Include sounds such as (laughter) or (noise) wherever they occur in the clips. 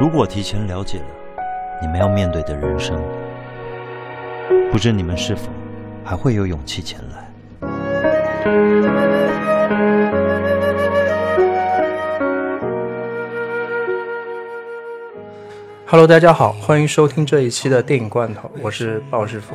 如果提前了解了你们要面对的人生，不知你们是否还会有勇气前来？Hello，大家好，欢迎收听这一期的电影罐头，我是鲍师傅。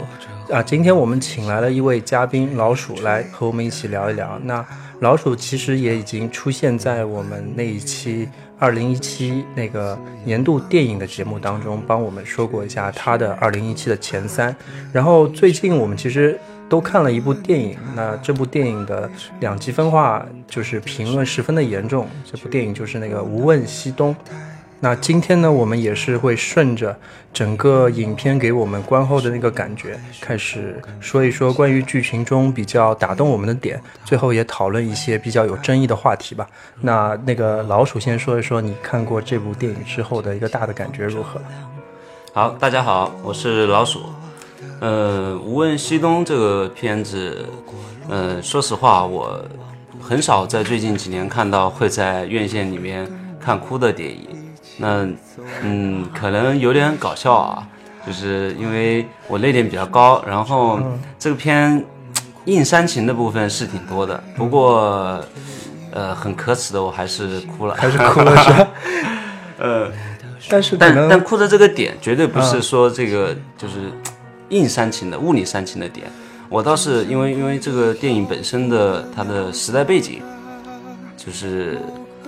啊，今天我们请来了一位嘉宾老鼠来和我们一起聊一聊。那老鼠其实也已经出现在我们那一期二零一七那个年度电影的节目当中，帮我们说过一下他的二零一七的前三。然后最近我们其实都看了一部电影，那这部电影的两极分化就是评论十分的严重。这部电影就是那个《无问西东》。那今天呢，我们也是会顺着整个影片给我们观后的那个感觉，开始说一说关于剧情中比较打动我们的点，最后也讨论一些比较有争议的话题吧。那那个老鼠先说一说你看过这部电影之后的一个大的感觉如何？好，大家好，我是老鼠。呃，无问西东这个片子，呃，说实话，我很少在最近几年看到会在院线里面看哭的电影。那，嗯，可能有点搞笑啊，就是因为我泪点比较高，然后这个片硬煽情的部分是挺多的，不过，呃，很可耻的，我还是哭了，还是哭了是吧？(laughs) 呃，(laughs) 但是但但哭的这个点绝对不是说这个就是硬煽情的物理煽情的点，我倒是因为因为这个电影本身的它的时代背景，就是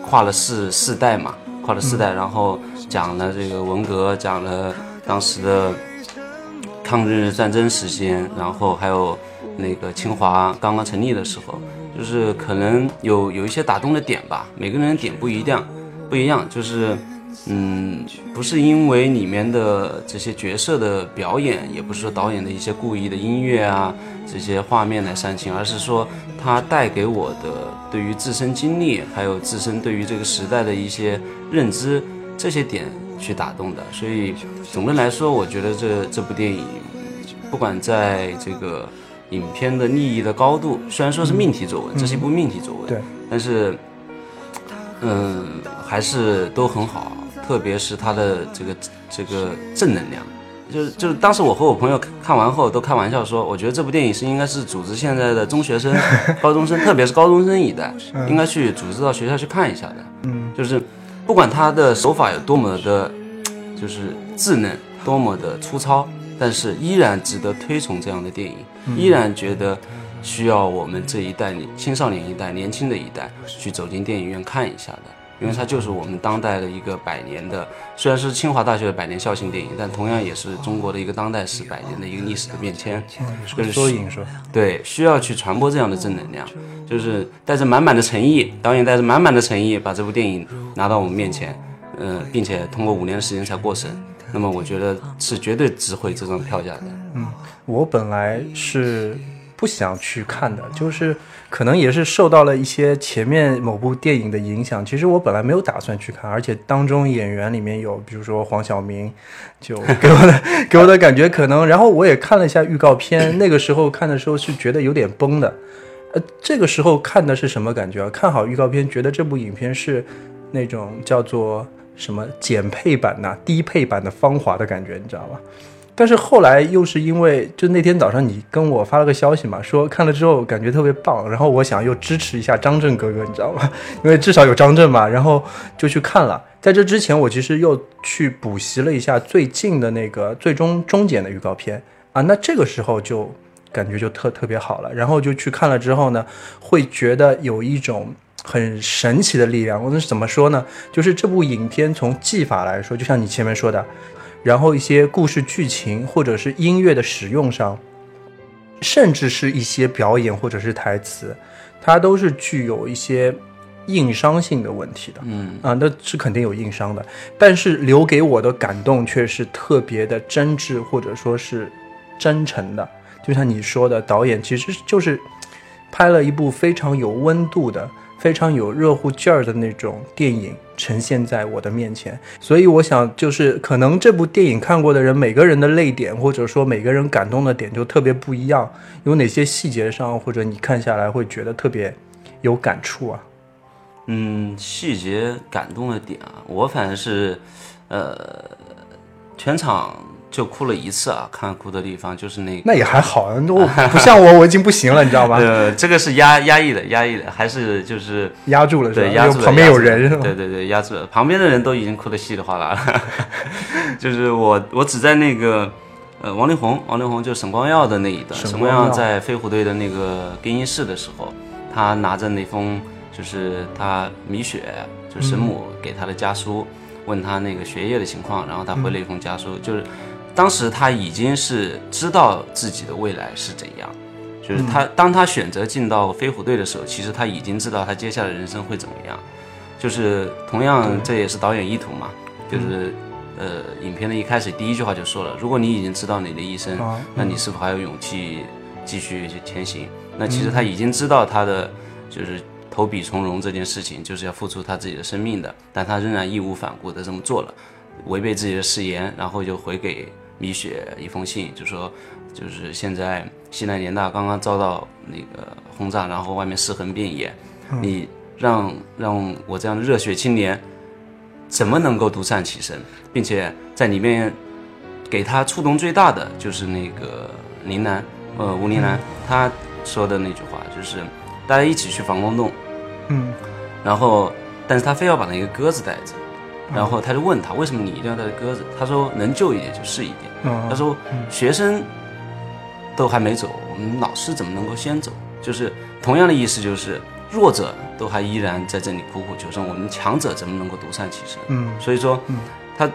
跨了四四代嘛。跨了四代，然后讲了这个文革，讲了当时的抗日战争时间，然后还有那个清华刚刚成立的时候，就是可能有有一些打动的点吧。每个人的点不一样，不一样，就是嗯，不是因为里面的这些角色的表演，也不是说导演的一些故意的音乐啊这些画面来煽情，而是说他带给我的对于自身经历，还有自身对于这个时代的一些。认知这些点去打动的，所以总的来说，我觉得这这部电影，不管在这个影片的利益的高度，虽然说是命题作文，这是一部命题作文，对，但是，嗯，还是都很好，特别是他的这个这个正能量，就是就是当时我和我朋友看完后都开玩笑说，我觉得这部电影是应该是组织现在的中学生、(laughs) 高中生，特别是高中生一代，应该去组织到学校去看一下的，嗯，就是。不管他的手法有多么的，就是稚嫩，多么的粗糙，但是依然值得推崇这样的电影，依然觉得需要我们这一代青少年一代、年轻的一代去走进电影院看一下的。因为它就是我们当代的一个百年的，虽然是清华大学的百年校庆电影，但同样也是中国的一个当代史百年的一个历史的变迁，就是缩影是吧？对，需要去传播这样的正能量，就是带着满满的诚意，导演带着满满的诚意把这部电影拿到我们面前，嗯，并且通过五年的时间才过审，那么我觉得是绝对值回这张票价的。嗯，我本来是。不想去看的，就是可能也是受到了一些前面某部电影的影响。其实我本来没有打算去看，而且当中演员里面有，比如说黄晓明，就给我的 (laughs) 给我的感觉可能。然后我也看了一下预告片，那个时候看的时候是觉得有点崩的。呃，这个时候看的是什么感觉啊？看好预告片，觉得这部影片是那种叫做什么减配版呐、低配版的《芳华》的感觉，你知道吧？但是后来又是因为，就那天早上你跟我发了个消息嘛，说看了之后感觉特别棒，然后我想又支持一下张震哥哥，你知道吗？(laughs) 因为至少有张震嘛，然后就去看了。在这之前，我其实又去补习了一下最近的那个最终终检的预告片啊，那这个时候就感觉就特特别好了。然后就去看了之后呢，会觉得有一种很神奇的力量。我是怎么说呢？就是这部影片从技法来说，就像你前面说的。然后一些故事剧情或者是音乐的使用上，甚至是一些表演或者是台词，它都是具有一些硬伤性的问题的。嗯啊，那是肯定有硬伤的。但是留给我的感动却是特别的真挚或者说是真诚的。就像你说的，导演其实就是拍了一部非常有温度的。非常有热乎劲儿的那种电影呈现在我的面前，所以我想，就是可能这部电影看过的人，每个人的泪点或者说每个人感动的点就特别不一样。有哪些细节上，或者你看下来会觉得特别有感触啊？嗯，细节感动的点啊，我反正是，呃，全场就哭了一次啊，看哭的地方就是那个。那也还好，我不像我，我已经不行了，你知道吧？(laughs) 呃，这个是压压抑的，压抑的，还是就是压住了，对，压住了。旁边有人是吧？对对对，压住了，旁边的人都已经哭得稀里哗啦了。(laughs) 就是我，我只在那个呃，王力宏，王力宏就沈光耀的那一段，沈光耀在飞虎队的那个更衣室的时候，他拿着那封就是他米雪就神母给他的家书，问他那个学业的情况，然后他回了一封家书，就是。当时他已经是知道自己的未来是怎样，就是他当他选择进到飞虎队的时候，其实他已经知道他接下来人生会怎么样。就是同样，这也是导演意图嘛。就是呃，影片的一开始第一句话就说了：如果你已经知道你的一生，那你是否还有勇气继续去前行？那其实他已经知道他的就是投笔从戎这件事情就是要付出他自己的生命的，但他仍然义无反顾的这么做了，违背自己的誓言，然后就回给。米雪一封信，就说，就是现在西南联大刚刚遭到那个轰炸，然后外面尸横遍野，你让让我这样的热血青年，怎么能够独善其身，并且在里面给他触动最大的就是那个林楠，呃吴林楠，他说的那句话就是，大家一起去防空洞，嗯，然后但是他非要把那个鸽子带着。然后他就问他为什么你一定要带着鸽子？他说能救一点就是一点。他说学生都还没走，我们老师怎么能够先走？就是同样的意思，就是弱者都还依然在这里苦苦求生，我们强者怎么能够独善其身？嗯，所以说，他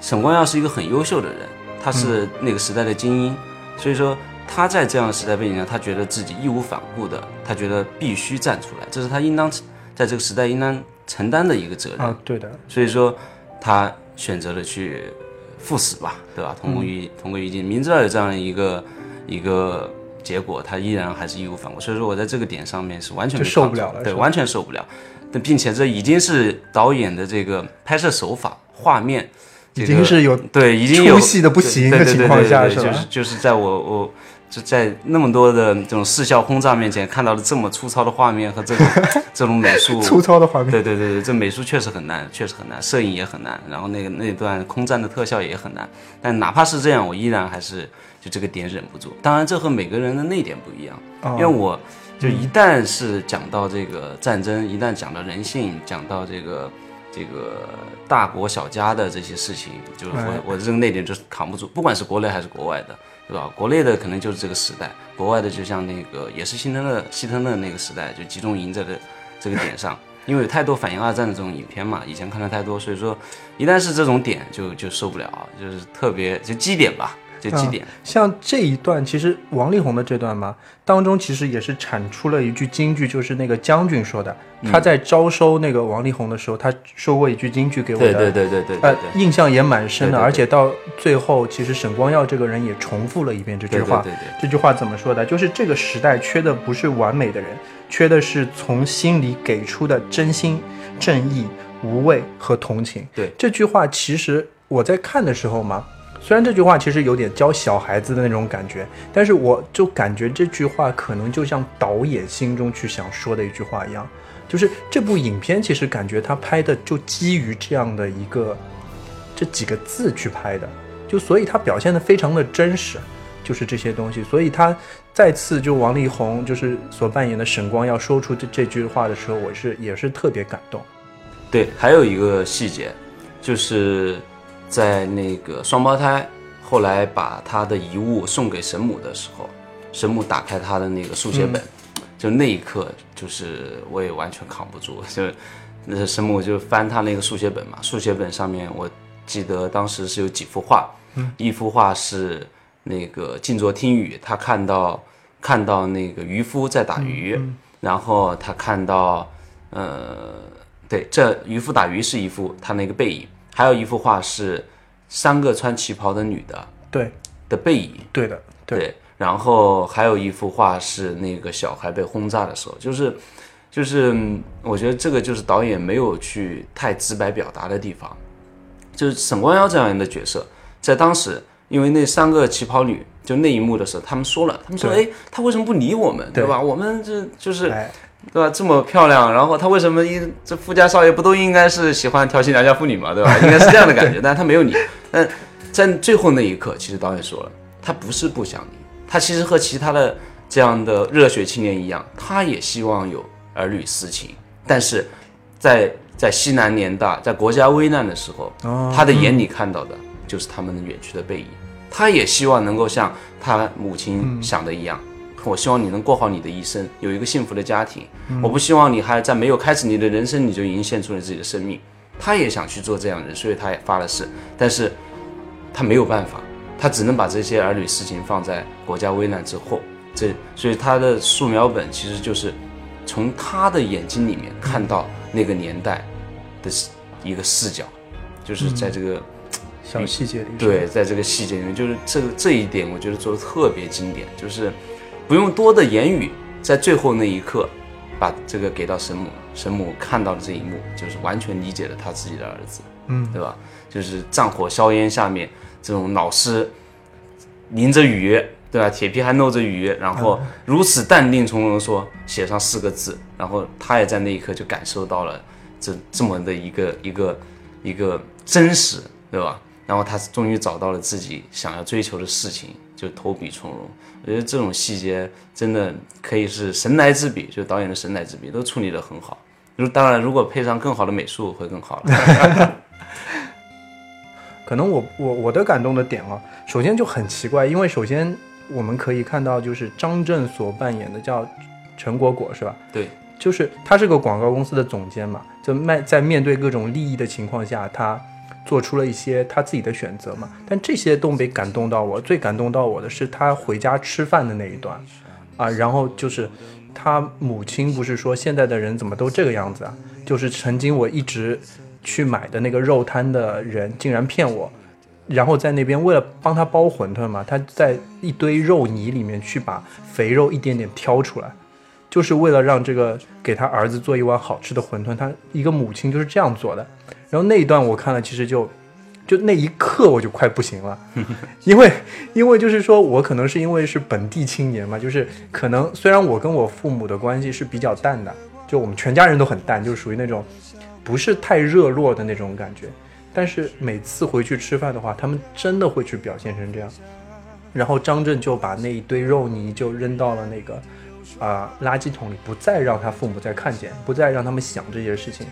沈光耀是一个很优秀的人，他是那个时代的精英，所以说他在这样的时代背景下，他觉得自己义无反顾的，他觉得必须站出来，这是他应当在这个时代应当。承担的一个责任啊，对的，所以说他选择了去赴死吧，对吧？同归于同归于尽，明知道有这样一个一个结果，他依然还是义无反顾。所以说我在这个点上面是完全受不了了，对，完全受不了。但并且这已经是导演的这个拍摄手法、画面，已经是有对已经有出戏的不行的情况下，是吧？就是就是在我我。就在那么多的这种视效轰炸面前，看到了这么粗糙的画面和这种 (laughs) 这种美术，粗糙的画面，对对对对，这美术确实很难，确实很难，摄影也很难，然后那个那段空战的特效也很难。但哪怕是这样，我依然还是就这个点忍不住。当然，这和每个人的那点不一样，因为我就一旦是讲到这个战争，一旦讲到人性，讲到这个这个大国小家的这些事情，就是我我的这个内点就是扛不住，不管是国内还是国外的。对吧？国内的可能就是这个时代，国外的就像那个也是希特勒希特勒那个时代，就集中营这个这个点上，因为有太多反映二战的这种影片嘛，以前看的太多，所以说一旦是这种点就就受不了，就是特别就基点吧。这几点，像这一段，其实王力宏的这段嘛，当中其实也是产出了一句金句，就是那个将军说的，他在招收那个王力宏的时候，他说过一句金句给我的，对对对对对，呃，印象也蛮深的。而且到最后，其实沈光耀这个人也重复了一遍这句话。对对对，这句话怎么说的？就是这个时代缺的不是完美的人，缺的是从心里给出的真心、正义、无畏和同情。对这句话，其实我在看的时候嘛。虽然这句话其实有点教小孩子的那种感觉，但是我就感觉这句话可能就像导演心中去想说的一句话一样，就是这部影片其实感觉他拍的就基于这样的一个这几个字去拍的，就所以他表现的非常的真实，就是这些东西，所以他再次就王力宏就是所扮演的沈光要说出这这句话的时候，我是也是特别感动。对，还有一个细节就是。在那个双胞胎后来把他的遗物送给神母的时候，神母打开他的那个速写本，就那一刻，就是我也完全扛不住，就那神母就翻他那个速写本嘛，速写本上面我记得当时是有几幅画，一幅画是那个静坐听雨，他看到看到那个渔夫在打鱼，然后他看到呃，对，这渔夫打鱼是一幅他那个背影。还有一幅画是三个穿旗袍的女的，对。的背影，对的，对。然后还有一幅画是那个小孩被轰炸的时候，就是就是我觉得这个就是导演没有去太直白表达的地方，就是沈光耀这样的角色，在当时，因为那三个旗袍女就那一幕的时候，他们说了，他们说，哎，他为什么不理我们，对。吧？我们这就是对吧？这么漂亮，然后他为什么一这富家少爷不都应该是喜欢调戏良家妇女嘛，对吧？应该是这样的感觉，但是他没有你。但在最后那一刻，其实导演说了，他不是不想你，他其实和其他的这样的热血青年一样，他也希望有儿女私情，但是在在西南联大，在国家危难的时候，他的眼里看到的就是他们的远去的背影。他也希望能够像他母亲想的一样，我希望你能过好你的一生，有一个幸福的家庭。我不希望你还在没有开始你的人生，你就已经献出了自己的生命。他也想去做这样的人，所以他也发了誓，但是他没有办法，他只能把这些儿女私情放在国家危难之后。这所以他的素描本其实就是从他的眼睛里面看到那个年代的一个视角，就是在这个。小细节里，对，在这个细节里面，就是这个这一点，我觉得做的特别经典，就是不用多的言语，在最后那一刻，把这个给到神母，神母看到了这一幕，就是完全理解了他自己的儿子，嗯，对吧？就是战火硝烟下面，这种老师淋着雨，对吧？铁皮还漏着雨，然后如此淡定从容说写上四个字，然后他也在那一刻就感受到了这这么的一个一个一个真实，对吧？然后他终于找到了自己想要追求的事情，就投笔从戎。我觉得这种细节真的可以是神来之笔，就导演的神来之笔都处理得很好。如当然，如果配上更好的美术会更好了。(laughs) 可能我我我的感动的点啊，首先就很奇怪，因为首先我们可以看到，就是张震所扮演的叫陈果果是吧？对，就是他是个广告公司的总监嘛，就卖在面对各种利益的情况下，他。做出了一些他自己的选择嘛，但这些都没感动到我。最感动到我的是他回家吃饭的那一段，啊，然后就是他母亲不是说现在的人怎么都这个样子啊？就是曾经我一直去买的那个肉摊的人竟然骗我，然后在那边为了帮他包馄饨嘛，他在一堆肉泥里面去把肥肉一点点挑出来，就是为了让这个给他儿子做一碗好吃的馄饨。他一个母亲就是这样做的。然后那一段我看了，其实就，就那一刻我就快不行了，(laughs) 因为因为就是说我可能是因为是本地青年嘛，就是可能虽然我跟我父母的关系是比较淡的，就我们全家人都很淡，就属于那种不是太热络的那种感觉，但是每次回去吃饭的话，他们真的会去表现成这样。然后张震就把那一堆肉泥就扔到了那个啊垃圾桶里，不再让他父母再看见，不再让他们想这些事情。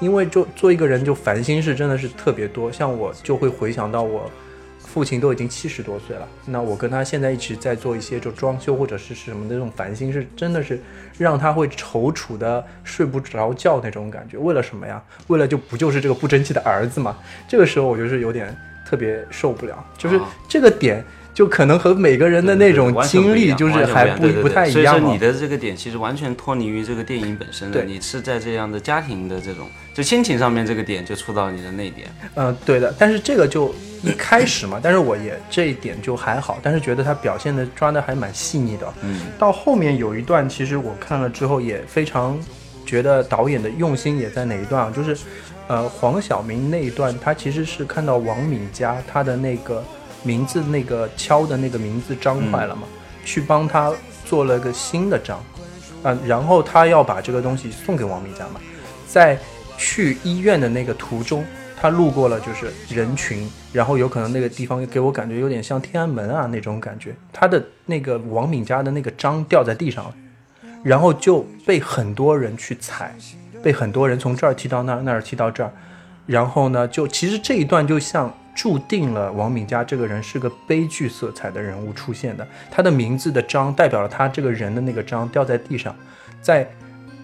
因为就做一个人就烦心事真的是特别多，像我就会回想到我父亲都已经七十多岁了，那我跟他现在一起在做一些就装修或者是什么那种烦心事，真的是让他会踌躇的睡不着觉那种感觉。为了什么呀？为了就不就是这个不争气的儿子嘛？这个时候我就是有点特别受不了，就是这个点。就可能和每个人的那种经历就是还不不太一样。所以说你的这个点其实完全脱离于这个电影本身的。你是在这样的家庭的这种就亲情上面这个点就触到你的那点。嗯，对的。但是这个就一开始嘛，但是我也这一点就还好，但是觉得他表现的抓的还蛮细腻的。嗯。到后面有一段，其实我看了之后也非常觉得导演的用心也在哪一段啊？就是，呃，黄晓明那一段，他其实是看到王敏佳他的那个。名字那个敲的那个名字章坏了嘛？去帮他做了个新的章，啊，然后他要把这个东西送给王敏佳嘛。在去医院的那个途中，他路过了就是人群，然后有可能那个地方给我感觉有点像天安门啊那种感觉。他的那个王敏佳的那个章掉在地上了，然后就被很多人去踩，被很多人从这儿踢到那儿，那儿踢到这儿，然后呢，就其实这一段就像。注定了王敏佳这个人是个悲剧色彩的人物出现的，他的名字的章代表了他这个人的那个章掉在地上，在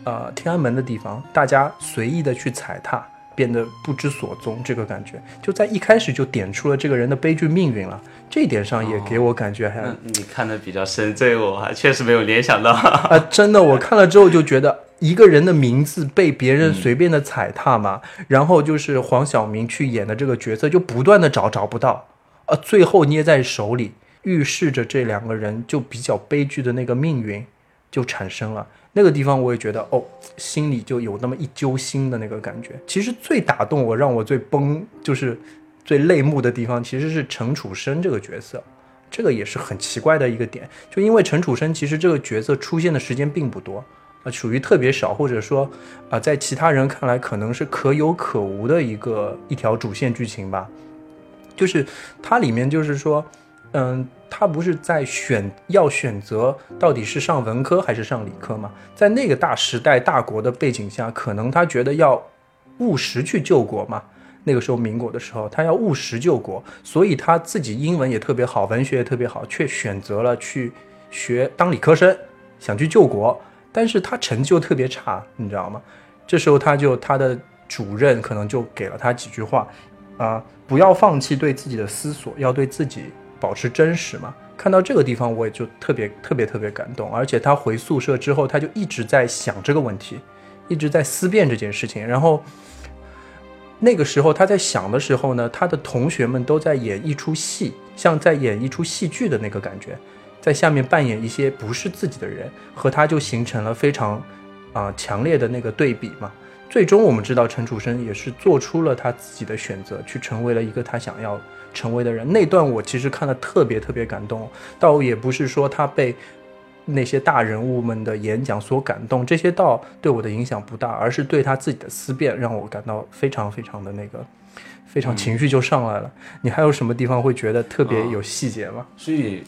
呃天安门的地方，大家随意的去踩踏，变得不知所踪，这个感觉就在一开始就点出了这个人的悲剧命运了，这一点上也给我感觉还你看的比较深，这个我还确实没有联想到啊，真的我看了之后就觉得。一个人的名字被别人随便的踩踏嘛，然后就是黄晓明去演的这个角色，就不断的找找不到，呃，最后捏在手里，预示着这两个人就比较悲剧的那个命运就产生了。那个地方我也觉得，哦，心里就有那么一揪心的那个感觉。其实最打动我、让我最崩、就是最泪目的地方，其实是陈楚生这个角色，这个也是很奇怪的一个点，就因为陈楚生其实这个角色出现的时间并不多。啊，属于特别少，或者说啊、在其他人看来可能是可有可无的一个一条主线剧情吧。就是它里面就是说，嗯，他不是在选要选择到底是上文科还是上理科嘛？在那个大时代、大国的背景下，可能他觉得要务实去救国嘛。那个时候民国的时候，他要务实救国，所以他自己英文也特别好，文学也特别好，却选择了去学当理科生，想去救国，但是他成绩又特别差，你知道吗？这时候他就他的主任可能就给了他几句话，啊、不要放弃对自己的思索，要对自己保持真实嘛。看到这个地方，我也就特别特别特别感动。而且他回宿舍之后，他就一直在想这个问题，一直在思辨这件事情。然后那个时候他在想的时候呢，他的同学们都在演一出戏，像在演一出戏剧的那个感觉，在下面扮演一些不是自己的人，和他就形成了非常啊、强烈的那个对比嘛。最终我们知道陈楚生也是做出了他自己的选择，去成为了一个他想要成为的人。那段我其实看了特别特别感动，倒也不是说他被那些大人物们的演讲所感动，这些倒对我的影响不大，而是对他自己的思辨让我感到非常非常的那个，非常情绪就上来了。你还有什么地方会觉得特别有细节吗？所以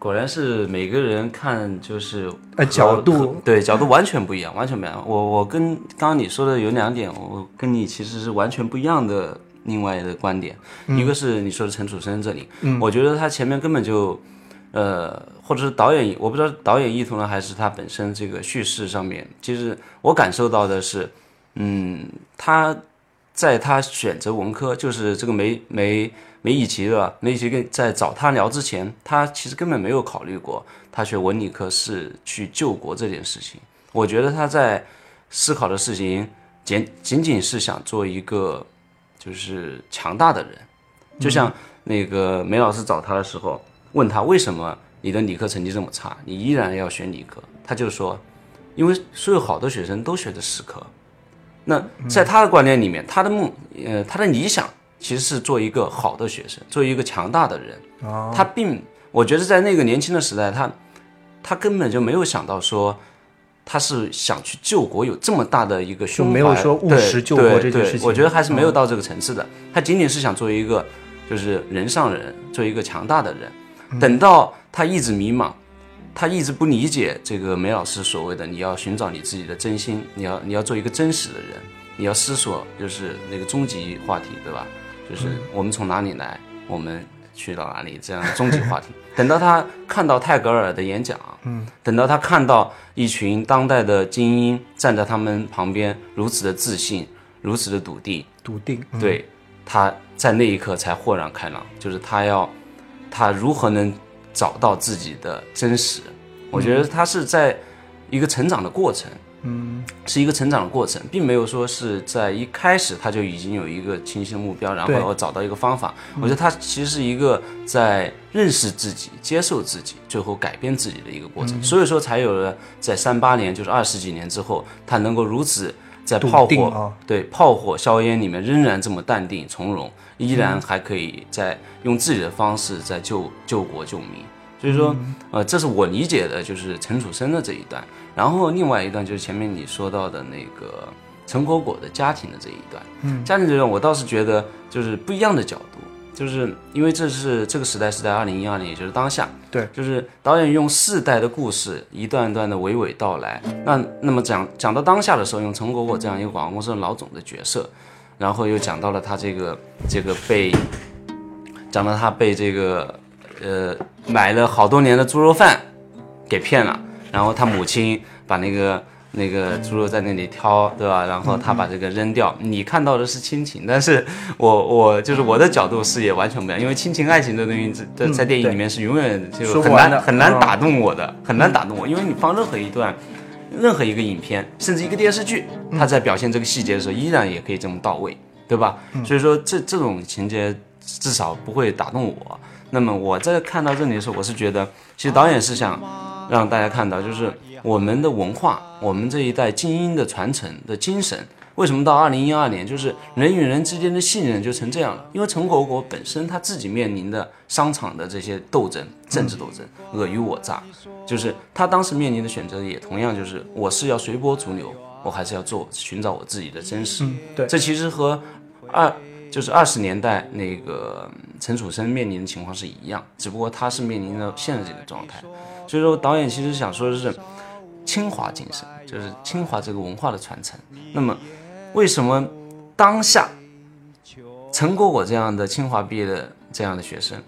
果然是每个人看就是呃角度对角度完全不一样，完全不一样。我我跟刚刚你说的有两点，我跟你其实是完全不一样的另外的观点。一个是你说的陈楚生这里，我觉得他前面根本就呃，或者是导演，我不知道导演意图呢，还是他本身这个叙事上面，其实我感受到的是，嗯，他在他选择文科，就是这个梅梅梅以琦对吧？梅以琦跟在找他聊之前，他其实根本没有考虑过他学文理科是去救国这件事情。我觉得他在思考的事情仅仅仅是想做一个就是强大的人，就像那个梅老师找他的时候，问他为什么你的理科成绩这么差，你依然要选理科，他就说，因为所有好的学生都学的实科。那在他的观念里面，他的梦，呃，他的理想其实是做一个好的学生，做一个强大的人。啊，他并，我觉得在那个年轻的时代，他他根本就没有想到说。他是想去救国，有这么大的一个胸怀，就没有说务实救国对这件事情对我觉得还是没有到这个层次的。他仅仅是想做一个就是人上人，做一个强大的人。嗯等到他一直迷茫，他一直不理解这个梅老师所谓的你要寻找你自己的真心，你要你要做一个真实的人，你要思索就是那个终极话题，对吧？就是我们从哪里来，我们去到哪里这样的终极话题。(laughs) 等到他看到泰戈尔的演讲，嗯，等到他看到一群当代的精英站在他们旁边，如此的自信，如此的笃定，笃定，嗯。对，他在那一刻才豁然开朗，就是他要他如何能找到自己的真实。我觉得他是在一个成长的过程，嗯，是一个成长的过程，并没有说是在一开始他就已经有一个清晰的目标，然后找到一个方法。我觉得他其实是一个在认识自己、接受自己，最后改变自己的一个过程。所以说才有了在三八年，就是二十几年之后，他能够如此在炮火、啊对炮火硝烟里面仍然这么淡定从容，依然还可以在用自己的方式在救救国救民。所以说，呃，这是我理解的，就是陈楚生的这一段。然后另外一段就是前面你说到的那个陈果果的家庭的这一段。嗯，家庭这段我倒是觉得就是不一样的角度，就是因为这是这个时代是在二零一二年，也就是当下。对，就是导演用世代的故事一段一段的娓娓道来。那那么讲讲到当下的时候，用陈果果这样一个广告公司的老总的角色，然后又讲到了他这个这个被讲到他被这个呃买了好多年的猪肉饭给骗了，然后他母亲把那个那个猪肉在那里挑，对吧？然后他把这个扔掉。你看到的是亲情，但是 (laughs) 我我就是我的角度视野完全不一样，因为亲情爱情这东西在在在电影里面是永远就很难很难嗯打动我的，很难打动我，因为你放任何一段。任何一个影片，甚至一个电视剧，它在表现这个细节的时候，依然也可以这么到位，对吧？所以说这这种情节至少不会打动我。那么我在看到这里的时候，我是觉得，其实导演是想让大家看到，就是我们的文化，我们这一代精英的传承的精神，为什么到二零一二年，就是人与人之间的信任就成这样了？因为陈果果本身他自己面临的商场的这些斗争、政治斗争、尔虞我诈，就是他当时面临的选择也同样就是我是要随波逐流，我还是要做寻找我自己的真实。对，这其实和二就是二十年代那个陈楚生面临的情况是一样，只不过他是面临着现在这个状态。所以说，导演其实想说的是清华精神，就是清华这个文化的传承。那么，为什么当下陈果果这样的清华毕业的这样的学生，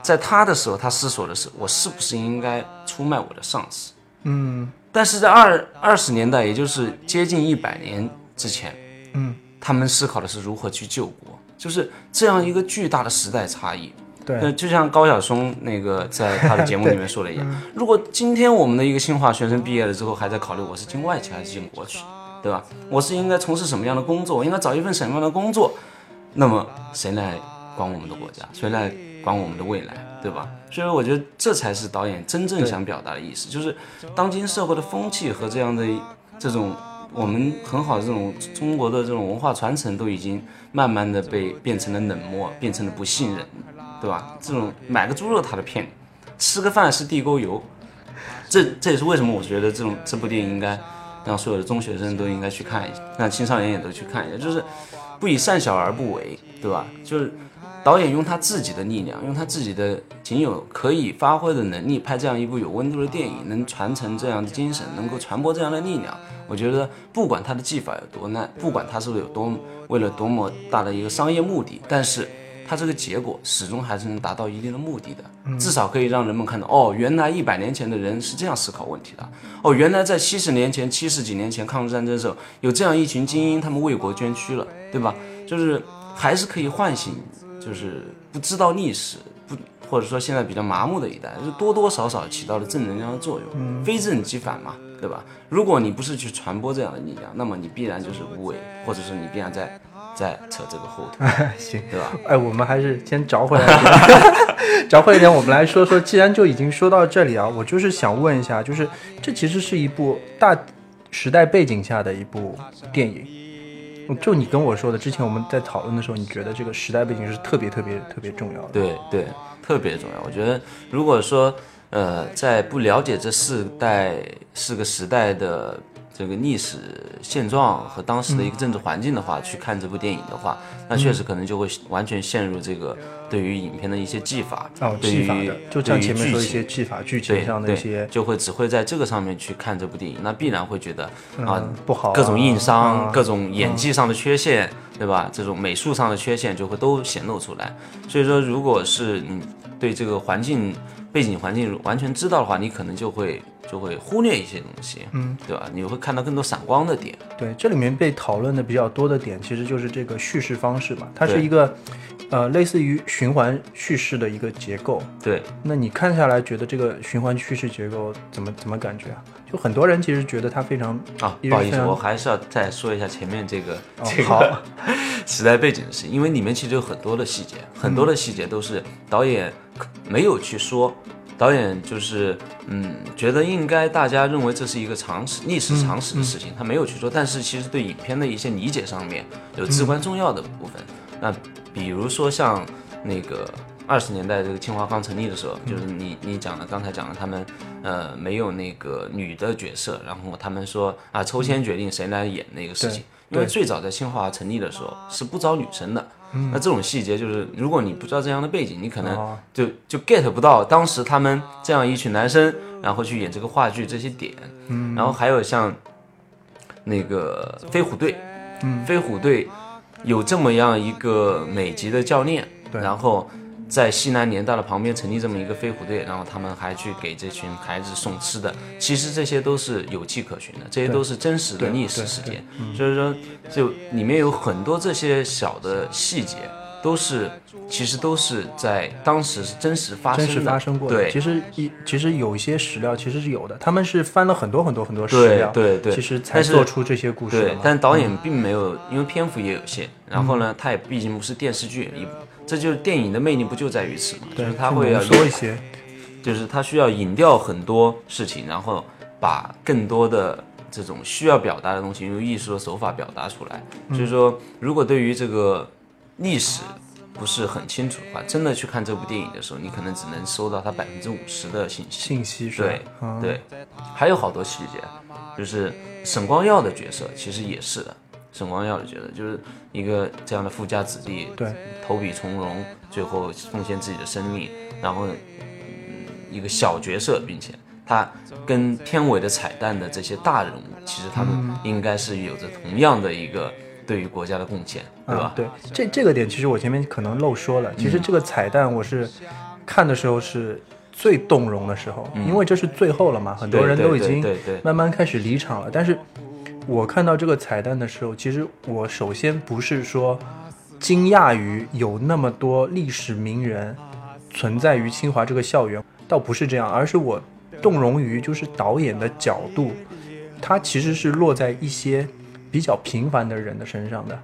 在他的时候，他思索的是我是不是应该出卖我的上司？嗯但是在二二十年代，也就是接近一百年之前，嗯，他们思考的是如何去救国，就是这样一个巨大的时代差异。对那就像高晓松那个在他的节目里面 (laughs) 说的一样，如果今天我们的一个清华学生毕业了之后，还在考虑我是进外企还是进国企，对吧？我是应该从事什么样的工作？我应该找一份什么样的工作？那么谁来管我们的国家？谁来管我们的未来？对吧？所以我觉得这才是导演真正想表达的意思，就是当今社会的风气和这样的这种我们很好的这种中国的这种文化传承，都已经慢慢的被变成了冷漠，变成了不信任，对吧？这种买个猪肉他都骗，吃个饭是地沟油，这这也是为什么我觉得这种这部电影应该让所有的中学生都应该去看一下，让青少年也都去看一下，就是不以善小而不为，对吧？就是导演用他自己的力量，用他自己的仅有可以发挥的能力，拍这样一部有温度的电影，能传承这样的精神，能够传播这样的力量。我觉得不管他的技法有多难，不管他是不是有多为了多么大的一个商业目的，但是他这个结果始终还是能达到一定的目的的，至少可以让人们看到，哦，原来一百年前的人是这样思考问题的，哦，原来在七十年前、七十几年前抗日战争的时候，有这样一群精英，他们为国捐躯了，对吧？就是还是可以唤醒，就是不知道历史，不或者说现在比较麻木的一代，就多多少少起到了正能量的作用，非正即反嘛，对吧？如果你不是去传播这样的力量，那么你必然就是无为，或者是你必然在在扯这个后腿，(laughs) 行，对吧？哎，我们还是先找回来一点，(laughs) (laughs) 找回来一点，我们来说说。既然就已经说到这里啊，我就是想问一下，就是这其实是一部大时代背景下的一部电影。就你跟我说的，之前我们在讨论的时候，你觉得这个时代背景是特别特别特别重要的。对对，特别重要。我觉得，如果说呃，在不了解这四代四个时代的这个历史现状和当时的一个政治环境的话，去看这部电影的话，那确实可能就会完全陷入这个对于影片的一些技法，哦，对于技法的，就像前面说的一些技法、剧对情上的对一些就会只会在这个上面去看这部电影，那必然会觉得啊嗯不好啊，各种硬伤、啊各种演技上的缺陷，对吧？这种美术上的缺陷就会都显露出来。所以说，如果是你对这个环境背景环境完全知道的话，你可能就会就会忽略一些东西，嗯，对吧？你会看到更多闪光的点。对，这里面被讨论的比较多的点，其实就是这个叙事方式嘛，它是一个，呃，类似于循环叙事的一个结构。对，那你看下来，觉得这个循环叙事结构怎么怎么感觉啊？就很多人其实觉得它非常啊，不好意思，我还是要再说一下前面这个、哦这好个 (laughs) 时代背景的事情，因为里面其实有很多的细节，很多的细节都是导演没有去说，导演就是嗯觉得应该大家认为这是一个常识、历史常识的事情，他没有去做，但是其实对影片的一些理解上面有至关重要的部分。那比如说像那个二十年代这个清华刚成立的时候，就是你你讲的刚才讲的他们呃没有那个女的角色，然后他们说啊抽签决定谁来演那个事情，因为最早在清华成立的时候是不招女生的。那这种细节就是，如果你不知道这样的背景，你可能哦。就就 get 不到当时他们这样一群男生，然后去演这个话剧这些点。嗯，然后还有像那个飞虎队，嗯，飞虎队有这么样一个美籍的教练，对。然后在西南联大的旁边成立这么一个飞虎队，然后他们还去给这群孩子送吃的，其实这些都是有迹可循的，这些都是真实的历史事件。所以说，就里面有很多这些小的细节，都是其实都是在当时是真实发生的，真实发生过的。对其实一其实有一些史料其实是有的，他们是翻了很多很多很多史料，对对对其实才做出这些故事的对，。但导演并没有，因为篇幅也有限，然后呢，他也毕竟不是电视剧，你这就是电影的魅力，不就在于此吗？就是它会要多一些，就是它需要引掉很多事情，然后把更多的这种需要表达的东西用艺术的手法表达出来。所以说，如果对于这个历史不是很清楚的话，真的去看这部电影的时候，你可能只能收到它百分之五十的信息。信息是？对嗯对，还有好多细节，就是沈光耀的角色其实也是的。沈光耀的觉得就是一个这样的富家子弟，对，投笔从戎，最后奉献自己的生命，然后、嗯一个小角色，并且他跟片尾的彩蛋的这些大人物，其实他们应该是有着同样的一个对于国家的贡献，对吧？啊、对，这这个点其实我前面可能漏说了。嗯其实这个彩蛋我是看的时候是最动容的时候，因为这是最后了嘛，很多人都已经慢慢开始离场了。但是我看到这个彩蛋的时候，其实我首先不是说惊讶于有那么多历史名人存在于清华这个校园，倒不是这样，而是我动容于就是导演的角度，他其实是落在一些比较平凡的人的身上的。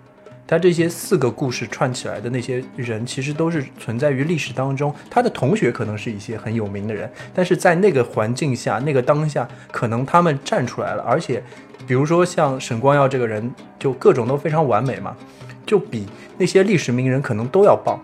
他这些四个故事串起来的那些人，其实都是存在于历史当中。他的同学可能是一些很有名的人，但是在那个环境下、那个当下，可能他们站出来了。而且，比如说像沈光耀这个人，就各种都非常完美嘛，就比那些历史名人可能都要棒。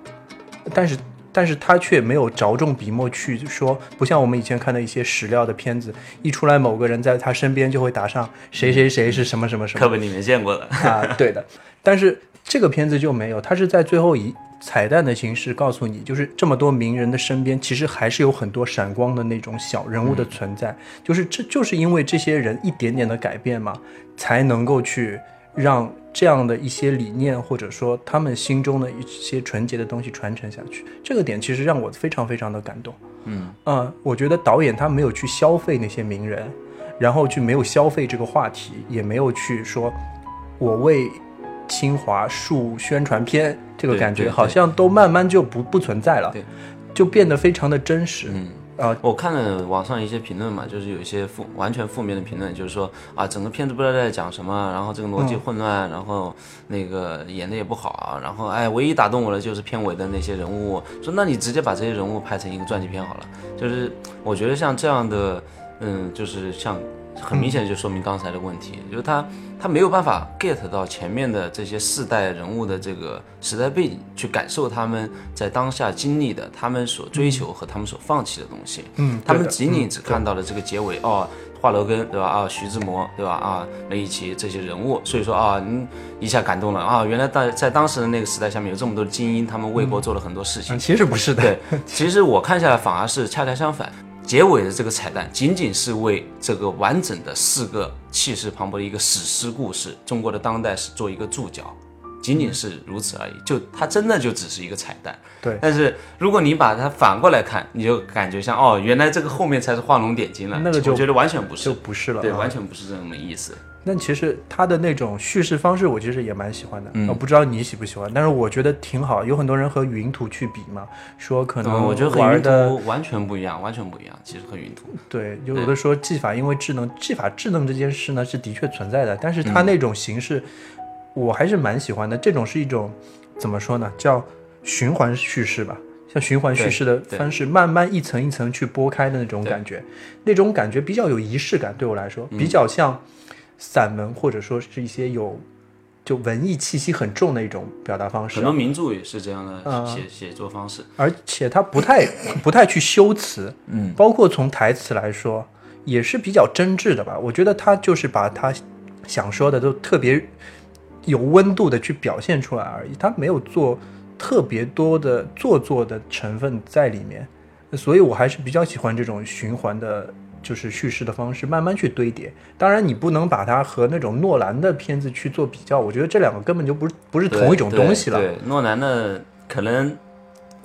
但是，但是他却没有着重笔墨去说，不像我们以前看的一些史料的片子，一出来某个人在他身边就会打上谁谁谁是什么什么什么课本里面见过的。啊，对的。但是这个片子就没有，它是在最后以彩蛋的形式告诉你，就是这么多名人的身边，其实还是有很多闪光的那种小人物的存在。就是这就是因为这些人一点点的改变嘛，才能够去让这样的一些理念，或者说他们心中的一些纯洁的东西传承下去。这个点其实让我非常非常的感动。嗯嗯，我觉得导演他没有去消费那些名人，然后去没有消费这个话题，也没有去说我为清华树宣传片这个感觉，好像都慢慢就不不存在了对，就变得非常的真实。嗯。啊，我看了网上一些评论嘛，就是有一些负完全负面的评论，就是说啊，整个片子不知道在讲什么，然后这个逻辑混乱，然后那个演的也不好，然后哎，唯一打动我的就是片尾的那些人物，说那你直接把这些人物拍成一个传记片好了。就是我觉得像这样的，嗯，就是像很明显就说明刚才的问题，就是他他没有办法 get 到前面的这些世代人物的这个时代背景，去感受他们在当下经历的，他们所追求和他们所放弃的东西。嗯，他们仅仅只看到了这个结尾、哦，华罗庚对吧？啊，徐志摩对吧？啊，雷一奇这些人物，所以说啊，你，一下感动了啊，原来在在当时的那个时代下面有这么多的精英，他们为国做了很多事情。嗯其实不是的，对，其实我看下来反而是恰恰相反，结尾的这个彩蛋仅仅是为这个完整的四个气势磅礴的一个史诗故事，中国的当代史做一个注脚。仅仅是如此而已，就它真的就只是一个彩蛋。对但是如果你把它反过来看，你就感觉像哦，原来这个后面才是画龙点睛了。那个就我觉得完全不是，就不是了。对，啊完全不是这么意思。那其实他的那种叙事方式，我其实也蛮喜欢的。嗯我不知道你喜不喜欢，但是我觉得挺好。有很多人和云图去比嘛，说可能嗯，我觉得和云图完全不一样，完全不一样。其实和云图，对，有的说技法因为智能，技法智能这件事呢是的确存在的，但是嗯它那种形式，我还是蛮喜欢的。这种是一种怎么说呢，叫循环叙事吧，像循环叙事的方式，慢慢一层一层去剥开的那种感觉，那种感觉比较有仪式感，对我来说，比较像散文或者说是一些有就文艺气息很重的一种表达方式很。多名著也是这样的嗯写写作方式。而且他不太不太去修辞，嗯，包括从台词来说，也是比较真挚的吧。我觉得他就是把他想说的都特别有温度的去表现出来而已，他没有做特别多的做作的成分在里面，所以我还是比较喜欢这种循环的。就是叙事的方式，慢慢去堆叠。当然，你不能把它和那种诺兰的片子去做比较，我觉得这两个根本就不是不是同一种东西了。诺兰的可能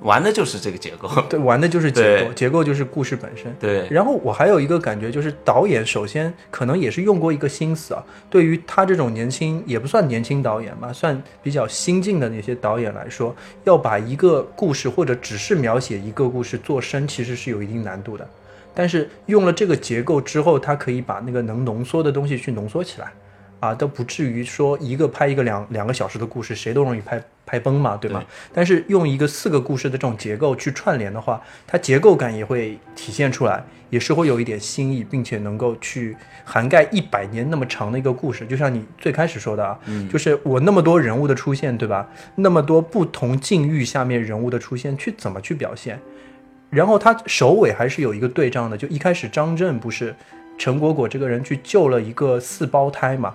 玩的就是这个结构。(laughs) 对，玩的就是结构，结构就是故事本身。对，然后我还有一个感觉，就是导演首先可能也是用过一个心思啊，对于他这种年轻也不算年轻导演吧，算比较新晋的那些导演来说，要把一个故事或者只是描写一个故事做深，其实是有一定难度的。但是用了这个结构之后，他可以把那个能浓缩的东西去浓缩起来，啊，都不至于说一个拍一个两两个小时的故事，谁都容易拍拍开崩嘛，对吗？但是用一个四个故事的这种结构去串联的话，它结构感也会体现出来，也是会有一点新意，并且能够去涵盖一百年那么长的一个故事。就像你最开始说的啊，就是我那么多人物的出现，对吧？那么多不同境遇下面人物的出现，去怎么去表现？然后他首尾还是有一个对仗的，就一开始张震不是陈果果这个人去救了一个四胞胎嘛？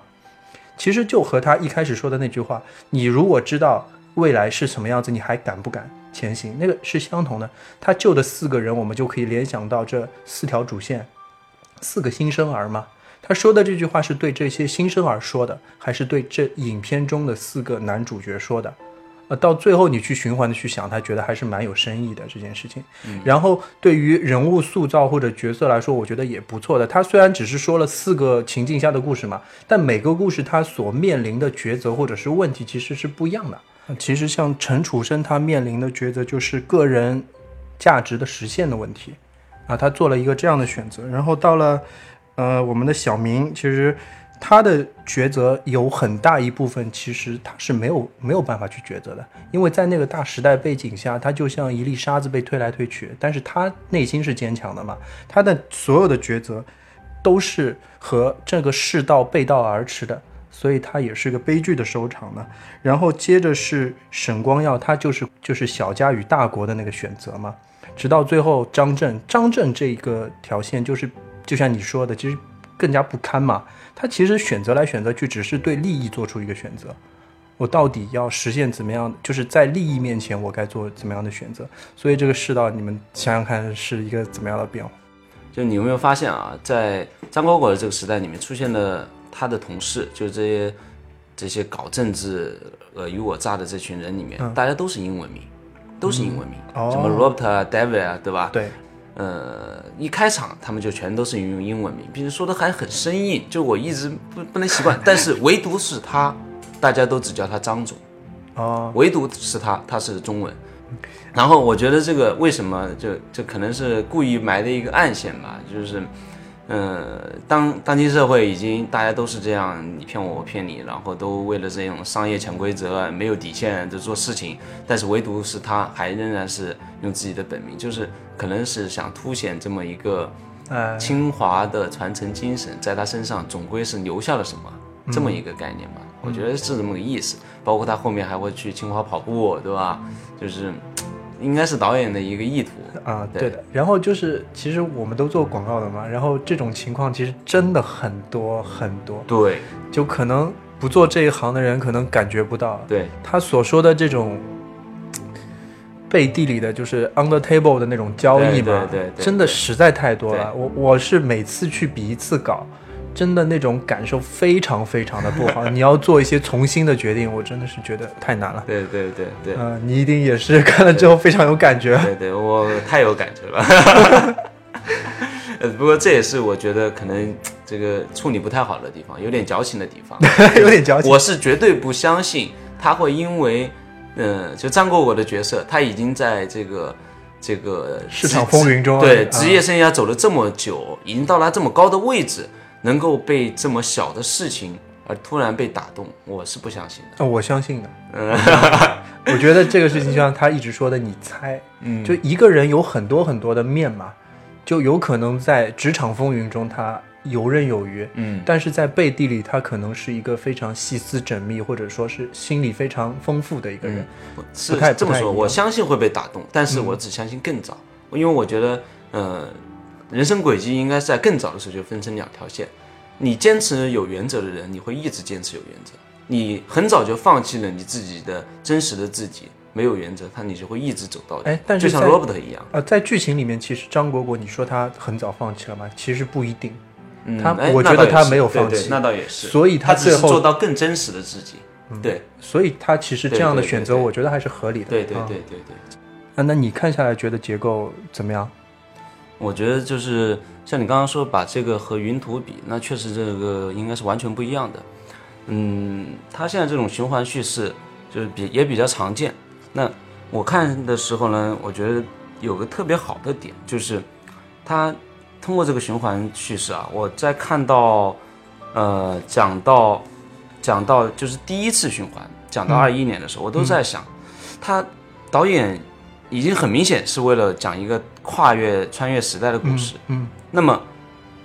其实就和他一开始说的那句话：“你如果知道未来是什么样子，你还敢不敢前行？”那个是相同的。他救的四个人，我们就可以联想到这四条主线，四个新生儿嘛。他说的这句话是对这些新生儿说的，还是对这影片中的四个男主角说的？呃，到最后你去循环的去想，他觉得还是蛮有深意的这件事情。然后对于人物塑造或者角色来说，我觉得也不错的。他虽然只是说了四个情境下的故事嘛，但每个故事他所面临的抉择或者是问题其实是不一样的。其实像陈楚生他面临的抉择就是个人价值的实现的问题啊，他做了一个这样的选择。然后到了呃我们的小明，其实。他的抉择有很大一部分，其实他是没有没有办法去抉择的，因为在那个大时代背景下，他就像一粒沙子被推来推去，但是他内心是坚强的嘛，他的所有的抉择都是和这个世道背道而驰的，所以他也是个悲剧的收场呢。然后接着是沈光耀，他就是就是小家与大国的那个选择嘛，直到最后张震，张震这一个条线就是就像你说的，其实更加不堪嘛。他其实选择来选择去，只是对利益做出一个选择。我到底要实现怎么样？就是在利益面前，我该做怎么样的选择？所以这个世道，你们想想看，是一个怎么样的变化？就你有没有发现啊，在张果果的这个时代里面，出现的他的同事，就是这些这些搞政治尔虞我诈的这群人里面，大家都是英文名，都是英文名，什么 Robert 啊，David 啊，对吧？对。呃，一开场他们就全都是用英文名，并且说的还很生硬，就我一直不不能习惯。(laughs) 但是唯独是他，大家都只叫他张总，哦，唯独是他，他是中文。然后我觉得这个为什么就就可能是故意埋的一个暗线吧，就是。嗯，当当今社会已经大家都是这样，你骗我，我骗你，然后都为了这种商业潜规则没有底线的做事情，但是唯独是他还仍然是用自己的本名，就是可能是想凸显这么一个清华的传承精神，在他身上总归是留下了什么这么一个概念吧，我觉得是这么个意思。包括他后面还会去清华跑步，对吧？就是。应该是导演的一个意图啊，对的。然后就是，其实我们都做广告的嘛，然后这种情况其实真的很多很多。对，就可能不做这一行的人可能感觉不到。对，他所说的这种背地里的，就是 under table 的那种交易嘛，对对，真的实在太多了。我我是每次去比一次稿。真的那种感受非常非常的不好，(laughs) 你要做一些重新的决定，我真的是觉得太难了。对对对对，嗯，你一定也是看了之后非常有感觉。(laughs) 对对，我太有感觉了。(laughs) 呃，不过这也是我觉得可能这个处理不太好的地方，有点矫情的地方，有点矫情。我是绝对不相信他会因为，嗯，就张国我的角色，他已经在这个这个市场风云中，对职业生涯走了这么久，已经到达这么高的位置。能够被这么小的事情而突然被打动，我是不相信的。哦，我相信的。嗯，(laughs) 我觉得这个事情就像他一直说的，你猜，嗯，就一个人有很多很多的面嘛，就有可能在职场风云中他游刃有余，嗯，但是在背地里他可能是一个非常细思缜密，或者说是心理非常丰富的一个人。是这么说，我相信会被打动，但是我只相信更早，因为我觉得，呃。人生轨迹应该在更早的时候就分成两条线。你坚持有原则的人，你会一直坚持有原则；你很早就放弃了你自己的真实的自己，没有原则，他你就会一直走到底。哎，但是就像 Robert 一样。呃，在剧情里面，其实张果果，你说他很早放弃了吗？其实不一定。他，我觉得他没有放弃，那倒也是。所以他最后做到更真实的自己。对，所以他其实这样的选择，我觉得还是合理的。对对对对对。啊，那你看下来觉得结构怎么样？我觉得就是像你刚刚说，把这个和云图比，那确实这个应该是完全不一样的。嗯，它现在这种循环叙事就是比也比较常见。那我看的时候呢，我觉得有个特别好的点，就是它通过这个循环叙事啊，我在看到呃讲到讲到就是第一次循环，讲到二一年的时候，我都在想，他导演已经很明显是为了讲一个跨越穿越时代的故事。嗯，那么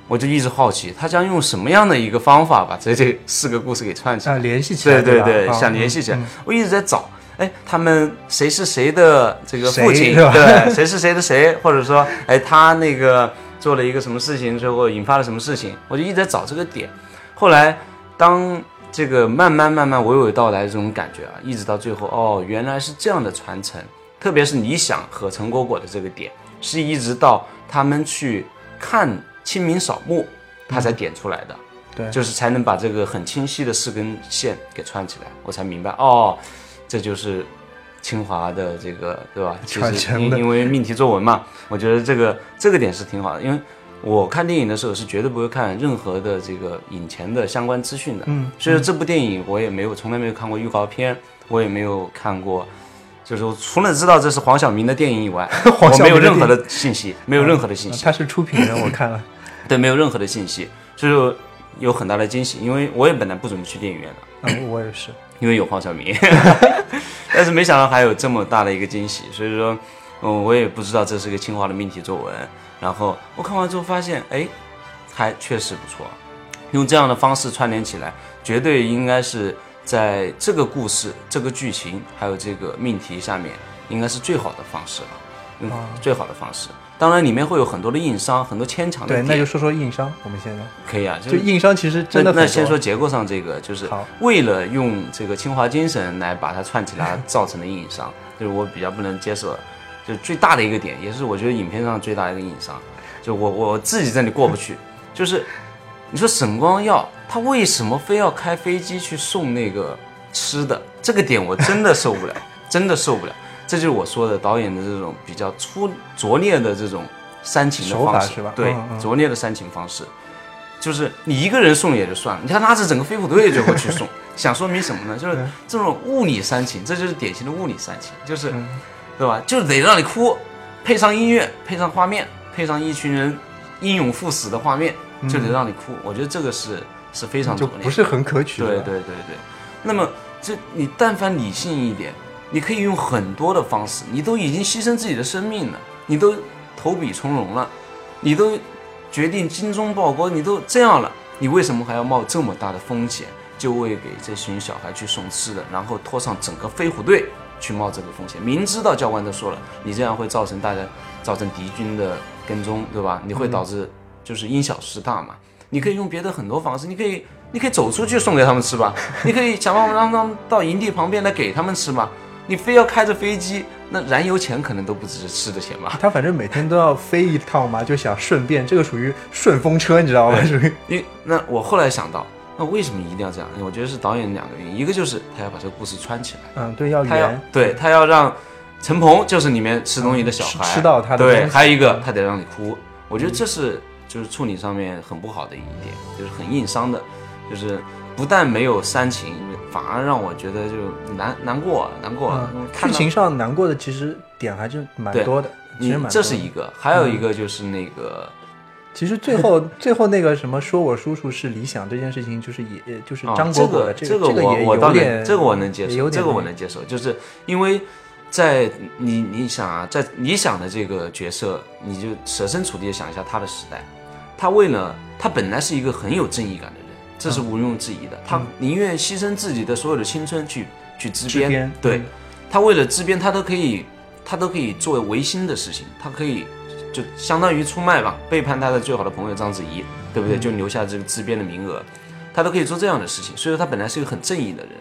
我就一直好奇，他将用什么样的一个方法把这这四个故事给串起来？啊，联系起来，对对对，啊想联系起来嗯。我一直在找，哎，他们谁是谁的这个父亲？(laughs) 对，谁是谁的谁？或者说，哎，他那个做了一个什么事情，最后引发了什么事情？我就一直在找这个点。后来，当这个慢慢慢慢娓娓道来的这种感觉啊，一直到最后，哦，原来是这样的传承。特别是你想和陈果果的这个点，是一直到他们去看清明扫墓，他才点出来的。对就是才能把这个很清晰的四根线给串起来，我才明白哦，这就是清华的这个对吧？(laughs) 其实因为命题作文嘛，我觉得这个这个点是挺好的，因为我看电影的时候是绝对不会看任何的这个影前的相关资讯的，嗯，所以说这部电影我也没有从来没有看过预告片，我也没有看过。就是我除了知道这是黄晓明的电影以外，(laughs) 黄我没有任何的信息，没有任何的信息。他是出品人，我看了，对，没有任何的信息，所以说有很大的惊喜。因为我也本来不准备去电影院的，嗯，我也是，因为有黄晓明，(laughs) 但是没想到还有这么大的一个惊喜，所以说，嗯，我也不知道这是个清华的命题作文。然后我看完之后发现，哎，还确实不错，用这样的方式串联起来，绝对应该是在这个故事、这个剧情还有这个命题下面，应该是最好的方式了，嗯，最好的方式。当然里面会有很多的硬伤，很多牵强的对，那就说说硬伤，我们现在可以啊，就就硬伤其实真的那那先说结构上这个，就是为了用这个清华精神来把它串起来造成的硬伤，就是我比较不能接受的，就是最大的一个点，也是我觉得影片上最大的一个硬伤，就我我自己这里过不去，就是你说沈光耀他为什么非要开飞机去送那个吃的，这个点我真的受不了，(laughs) 真的受不了，这就是我说的导演的这种比较粗拙劣的这种煽情的方式，是吧对嗯，嗯拙劣的煽情方式。就是你一个人送也就算了，你还拉着整个飞虎队最后去送，(laughs) 想说明什么呢？就是这种物理煽情，这就是典型的物理煽情，就是、嗯对吧？就得让你哭，配上音乐，配上画面，配上一群人英勇赴死的画面，就得让你哭。我觉得这个是是非常嗯就拙劣的，不是很可取，对对对对。那么这你但凡理性一点，你可以用很多的方式，你都已经牺牲自己的生命了，你都投笔从戎了，你都决定精忠报国，你都这样了，你为什么还要冒这么大的风险，就为给这群小孩去送吃的，然后拖上整个飞虎队去冒这个风险？明知道教官都说了，你这样会造成大家造成敌军的跟踪，对吧？你会导致就是因小失大嘛。你可以用别的很多方式，你可以你可以走出去送给他们吃吧，你可以想办法让他们到营地旁边来给他们吃吧。你非要开着飞机，那燃油钱可能都不止是吃的钱吧？他反正每天都要飞一趟嘛，就想顺便，这个属于顺风车，你知道吗？属于因为那我后来想到，那为什么一定要这样？我觉得是导演两个原因，一个就是他要把这个故事串起来，嗯，对，要他要圆，对他要让陈鹏就是里面吃东西的小孩、嗯吃吃到他的对，还有一个他得让你哭，我觉得这是就是处理上面很不好的一点，就是很硬伤的，就是不但没有煽情，反而让我觉得就难难过难过。嗯，剧情上难过的其实点还是蛮多的，其你实蛮这是一个，还有一个就是那个。其实最后最后那个什么说我叔叔是理想这件事情，就是也也就是啊张果果的这这个也我我倒有点这个我能接受，这个我能接受，就是因为在你你想啊，在理想的这个角色，你就设身处地的想一下他的时代，他为了他本来是一个很有正义感的人，这是毋庸置疑的，他宁愿牺牲自己的所有的青春去去支边，对。嗯。他为了支边，他都可以他都可以作为违心的事情，他可以就相当于出卖吧，背叛他的最好的朋友章子怡，对不对？就留下这个支边的名额，他都可以做这样的事情。所以说他本来是一个很正义的人，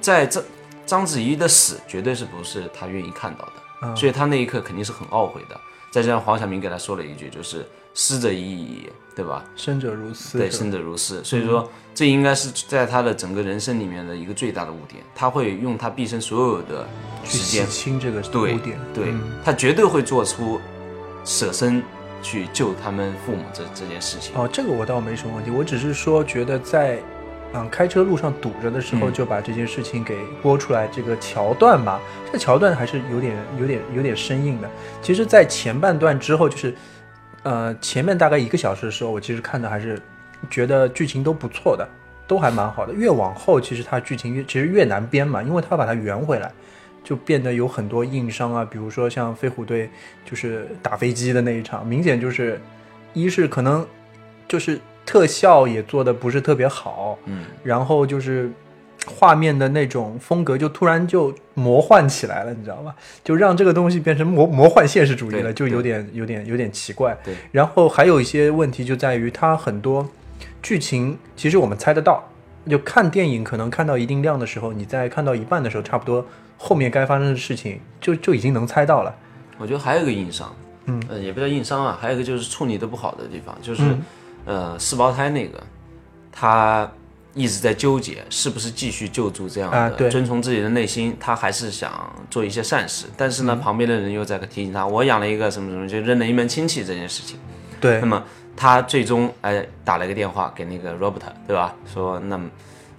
在这章子怡的死绝对是不是他愿意看到的，嗯。所以他那一刻肯定是很懊悔的。再加上黄晓明给他说了一句，就是“师者已矣”，对吧？生者如斯，对，生者如斯。所以说，这应该是在他的整个人生里面的一个最大的污点。他会用他毕生所有的去洗时间，清这个污点，对嗯他绝对会做出舍身去救他们父母这这件事情。哦，这个我倒没什么问题，我只是说觉得在，嗯，开车路上堵着的时候嗯就把这件事情给播出来，这个桥段吧，这个桥段还是有点、有点、有点生硬的。其实，在前半段之后，就是，呃，前面大概一个小时的时候，我其实看的还是觉得剧情都不错的，都还蛮好的。越往后，其实它剧情越其实越难编嘛，因为它要把它圆回来，就变得有很多硬伤啊。比如说像飞虎队就是打飞机的那一场，明显就是一是可能就是特效也做的不是特别好，嗯，然后就是画面的那种风格就突然就魔幻起来了，你知道吧？就让这个东西变成魔魔幻现实主义了，就有点有点有点奇怪。对，然后还有一些问题就在于它很多剧情，其实我们猜得到，就看电影可能看到一定量的时候，你在看到一半的时候，差不多后面该发生的事情就就已经能猜到了。我觉得还有一个硬伤，嗯呃，也不叫硬伤啊，还有一个就是处理的不好的地方，就是、嗯呃四胞胎那个，他一直在纠结是不是继续救助这样的，遵从自己的内心，他还是想做一些善事，但是呢，嗯旁边的人又在提醒他，我养了一个什么什么，就认了一门亲戚这件事情。对那，么他最终哎打了一个电话给那个 Robert，对吧？说那么，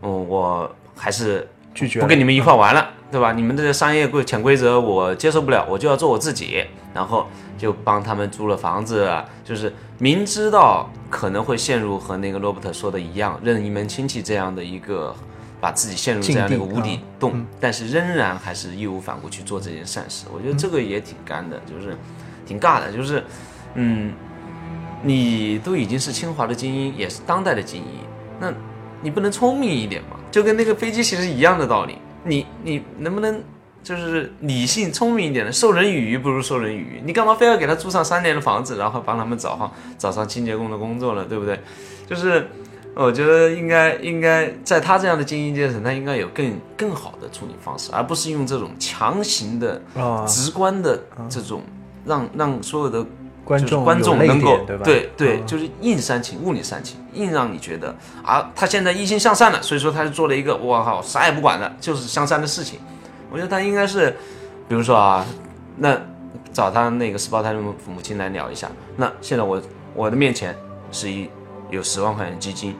嗯，我还是拒绝不跟你们一块玩了，对吧？你们的商业规潜规则我接受不了，我就要做我自己。然后就帮他们租了房子啊，就是明知道可能会陷入和那个罗伯特说的一样，认一门亲戚这样的一个。把自己陷入这样的一个无底洞，但是仍然还是义无反顾去做这件善事。我觉得这个也挺干的，就是挺尬的，就是嗯，你都已经是清华的精英，也是当代的精英，那你不能聪明一点吗？就跟那个飞机其实一样的道理，你你能不能就是理性聪明一点的？授人以鱼不如授人以渔，你干嘛非要给他租上三年的房子，然后帮他们找上找上清洁工的工作了，对不对？就是我觉得应该应该在他这样的精英阶层，他应该有更更好的处理方式，而不是用这种强行的、啊，直观的这种让让所有的观众观众能够对？对就是硬煽情，物理煽情，硬让你觉得啊，他现在一心向善了，所以说他就做了一个我靠啥也不管了，就是向善的事情。我觉得他应该是，比如说啊，那找他那个十胞胎的父母亲来聊一下。那现在我我的面前是一有十万块钱基金，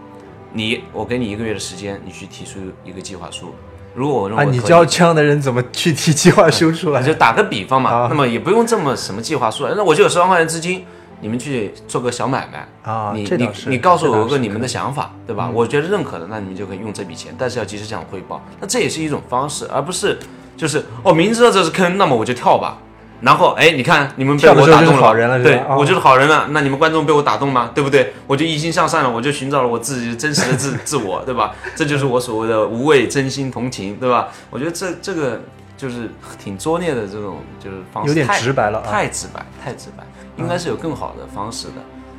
你我给你一个月的时间，你去提出一个计划书。如果我认为啊，你教这样的人怎么去提计划书出来？就打个比方嘛，啊那么也不用这么什么计划书，那我就有十万块钱资金，你们去做个小买卖啊你你你告诉我个你们的想法，对吧？我觉得认可的，那你们就可以用这笔钱，但是要及时向我汇报，那这也是一种方式，而不是就是哦明知道这是坑，那么我就跳吧。然后，哎，你看你们被我打动了，好人了对、哦我就是好人了。那你们观众被我打动吗？对不对？我就一心向善了，我就寻找了我自己真实的自自我，对吧？(laughs) 这就是我所谓的无畏、真心、同情，对吧？我觉得这这个就是挺拙劣的这种就是方式，有点太直白了啊太直白，太直白，应该是有更好的方式的。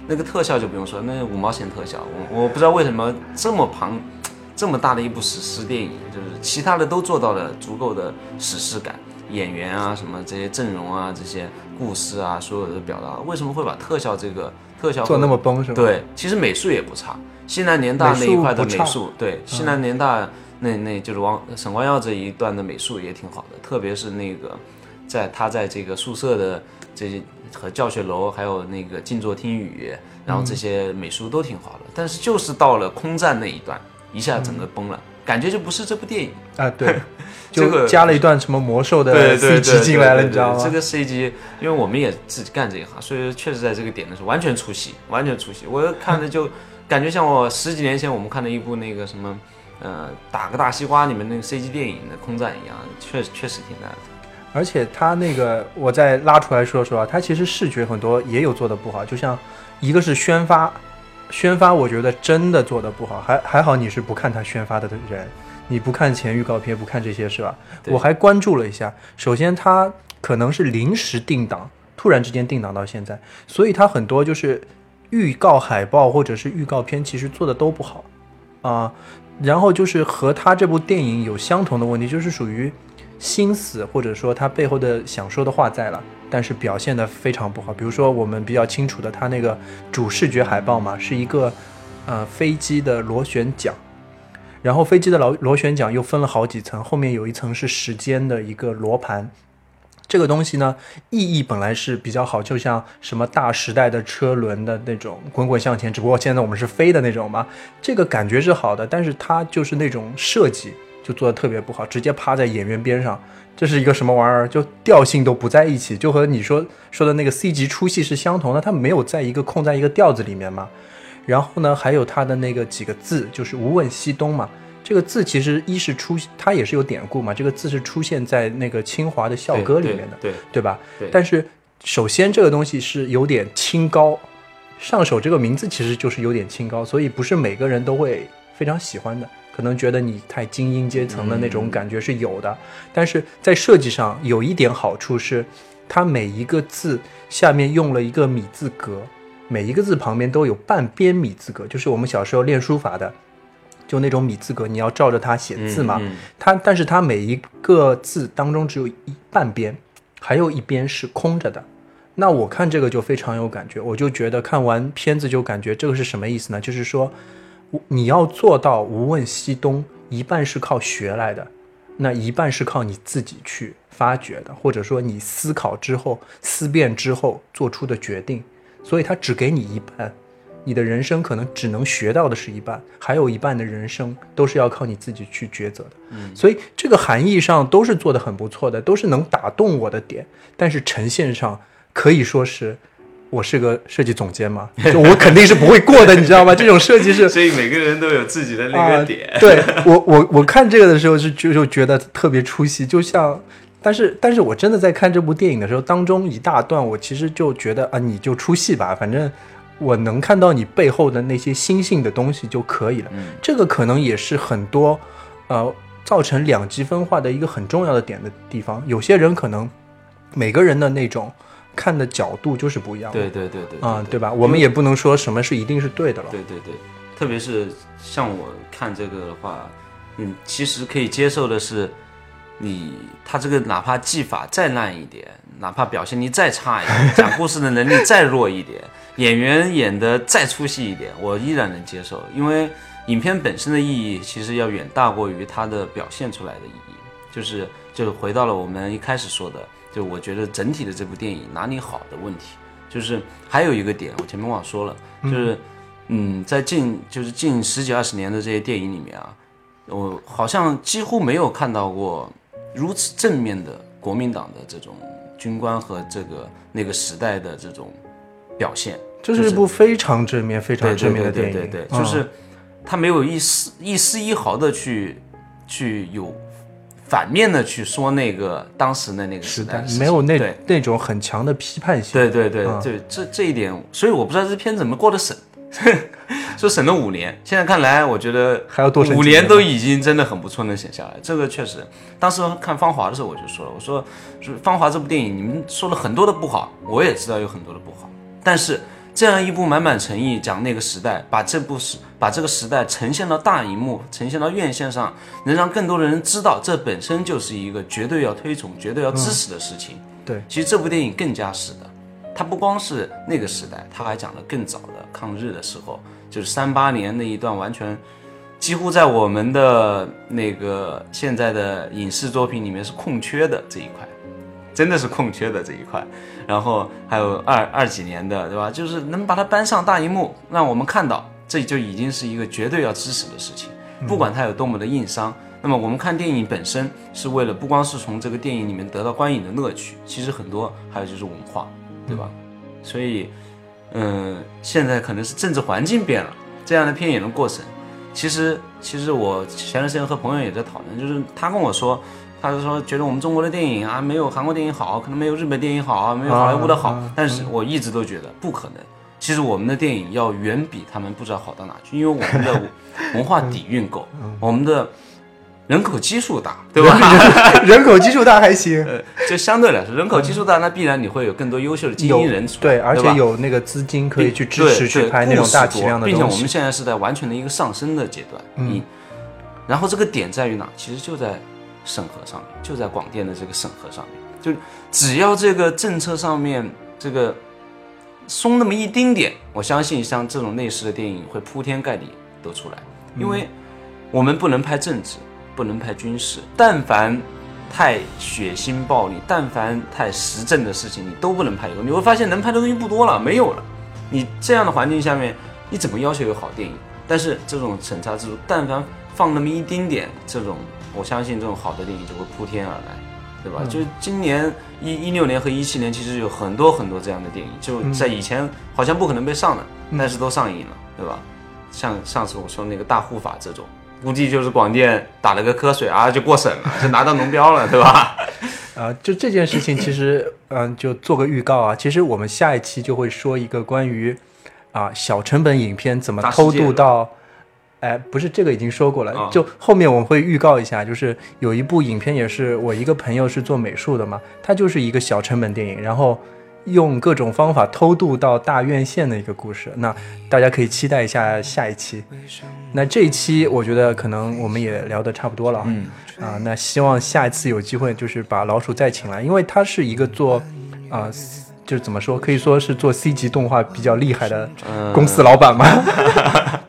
那个特效就不用说，那五毛钱特效，我我不知道为什么这么庞这么大的一部史诗电影，就是其他的都做到了足够的史诗感，演员啊什么这些阵容啊这些故事啊所有的表达，为什么会把特效这个特效做那么崩是吧？，对，其实美术也不差，西南联大那一块的美术，对，西南联大那那就是王沈光耀这一段的美术也挺好的，特别是那个在他在这个宿舍的这些和教学楼，还有那个静坐听雨，然后这些美术都挺好的，但是就是到了空战那一段，一下整个崩了，感觉就不是这部电影。啊对，(laughs) 就加了一段什么魔兽的 CG 对，进来了，你知道吗？这个 CG，因为我们也自己干这一行，所以确实在这个点的时候完全出戏，完全出戏。我看着就感觉像我十几年前我们看的一部那个什么，呃，打个大西瓜里面那个 (laughs) CG 电影的空战一样，确实确实挺难的。而且他那个，我再拉出来说说啊，他其实视觉很多也有做的不好，就像一个是宣发，宣发我觉得真的做的不好，还还好你是不看他宣发的人，你不看前预告片，不看这些是吧？我还关注了一下，首先他可能是临时定档，突然之间定档到现在，所以他很多就是预告海报或者是预告片，其实做的都不好啊、然后就是和他这部电影有相同的问题，就是属于心思或者说他背后的想说的话在了，但是表现的非常不好。比如说我们比较清楚的，他那个主视觉海报嘛，是一个呃飞机的螺旋桨，然后飞机的螺螺旋桨又分了好几层，后面有一层是时间的一个罗盘。这个东西呢，意义本来是比较好，就像什么大时代的车轮的那种滚滚向前，只不过现在我们是飞的那种嘛，这个感觉是好的，但是它就是那种设计就做的特别不好，直接趴在演员边上，这是一个什么玩意儿？就调性都不在一起，就和你说说的那个 C 级出戏是相同的，它没有在一个空在一个调子里面嘛。然后呢，还有它的那个几个字，就是“无问西东”嘛。这个字其实一是出，它也是有典故嘛。这个字是出现在那个清华的校歌里面的，对对吧？对但是首先这个东西是有点清高，上手这个名字其实就是有点清高，所以不是每个人都会非常喜欢的，可能觉得你太精英阶层的那种感觉是有的。但是在设计上有一点好处是，它每一个字下面用了一个米字格，每一个字旁边都有半边米字格，就是我们小时候练书法的。就那种米字格，你要照着它写字嘛。嗯嗯它但是它每一个字当中只有一半边，还有一边是空着的。那我看这个就非常有感觉，我就觉得看完片子就感觉这个是什么意思呢？就是说，我你要做到无问西东，一半是靠学来的，那一半是靠你自己去发掘的，或者说你思考之后、思辨之后做出的决定。所以他只给你一半，你的人生可能只能学到的是一半，还有一半的人生都是要靠你自己去抉择的。嗯，所以这个含义上都是做的很不错的，都是能打动我的点，但是呈现上可以说是。我是个设计总监嘛，就我肯定是不会过的，(laughs) 你知道吗？这种设计是所以每个人都有自己的那啊个点。(laughs) 对我，我我看这个的时候是就就觉得特别出戏，就像，但是但是我真的在看这部电影的时候，当中一大段我其实就觉得啊，你就出戏吧，反正我能看到你背后的那些心性的东西就可以了。嗯这个可能也是很多呃造成两极分化的一个很重要的点的地方。有些人可能每个人的那种看的角度就是不一样的。对对对对啊、对吧？我们也不能说什么是一定是对的了。对对对，特别是像我看这个的话，嗯，其实可以接受的是，你他这个哪怕技法再烂一点，哪怕表现力再差一点，讲故事的能力再弱一点，演员演的再出戏一点，我依然能接受，因为影片本身的意义其实要远大过于它的表现出来的意义，就是就是回到了我们一开始说的，就我觉得整体的这部电影哪里好的问题，就是还有一个点，我前面忘说了，就是嗯，在近就是近十几二十年的这些电影里面啊，我好像几乎没有看到过如此正面的国民党的这种军官和这个那个时代的这种表现。这是一部非常正面、非常正面的对电影，对对对，嗯就是他没有一丝一丝一毫的去去有反面的去说那个当时的那个时代没有那对。那种很强的批判性。对对对嗯。对，这这一点，所以我不知道这片怎么过的审，(laughs) 说审了五年，现在看来我觉得还要多审五年。年都已经真的很不错，能审下来。这个确实，当时看《芳华》的时候我就说了，我说说《芳华》这部电影，你们说了很多的不好，我也知道有很多的不好，但是这样一部满满诚意讲那个时代，把这部时把这个时代呈现到大荧幕，呈现到院线上，能让更多的人知道，这本身就是一个绝对要推崇、绝对要支持的事情。对其实这部电影更加是的，它不光是那个时代，它还讲了更早的抗日的时候，就是三八年那一段完全几乎在我们的那个现在的影视作品里面是空缺的这一块，真的是空缺的这一块。然后还有二二几年的，对吧？就是能把它搬上大荧幕，让我们看到，这就已经是一个绝对要支持的事情，不管它有多么的硬伤。那么我们看电影本身是为了不光是从这个电影里面得到观影的乐趣，其实很多还有就是文化，对吧？所以，嗯，现在可能是政治环境变了，这样的片也能过审。其实，其实我前段时间和朋友也在讨论，就是他跟我说，他是说觉得我们中国的电影啊，没有韩国电影好，可能没有日本电影好啊，没有好莱坞的好。啊但是我一直都觉得不可能。其实我们的电影要远比他们不知道好到哪去，因为我们的 (laughs) 文化底蕴够，我们的人口基数大，对吧？(laughs) 人口基数大还行，呃，就相对来说，人口基数大，那必然你会有更多优秀的精英人才，对，而且有那个资金可以去支持去对拍那种大体量的并且。我们现在是在完全的一个上升的阶段，嗯，然后这个点在于哪？其实就在审核上面，就在广电的这个审核上面，就只要这个政策上面这个松那么一丁点，我相信像这种类似的电影会铺天盖地都出来，因为我们不能拍政治，不能拍军事，但凡太血腥暴力，但凡太实政的事情，你都不能拍一个。你会发现能拍的东西不多了，没有了。你这样的环境下面，你怎么要求有好电影？但是这种审查制度，但凡放那么一丁点，这种我相信这种好的电影就会铺天而来，对吧？就今年一一六年和一七年，其实有很多很多这样的电影，就在以前好像不可能被上的，但是都上映了。对吧？像上次我说那个大护法这种，估计就是广电打了个瞌睡啊，就过审了，(laughs) 就拿到龙标了，对吧？啊，(laughs) 就这件事情，其实，嗯，就做个预告啊。其实我们下一期就会说一个关于啊小成本影片怎么偷渡到，哎，不是这个已经说过了，就后面我们会预告一下，就是有一部影片也是我一个朋友是做美术的嘛，他就是一个小成本电影，然后。用各种方法偷渡到大院线的一个故事，那大家可以期待一下下一期。那这一期我觉得可能我们也聊得差不多了，嗯啊，那希望下一次有机会就是把老鼠再请来，因为他是一个做啊，就是怎么说，可以说是做 C 级动画比较厉害的公司老板嘛。(laughs)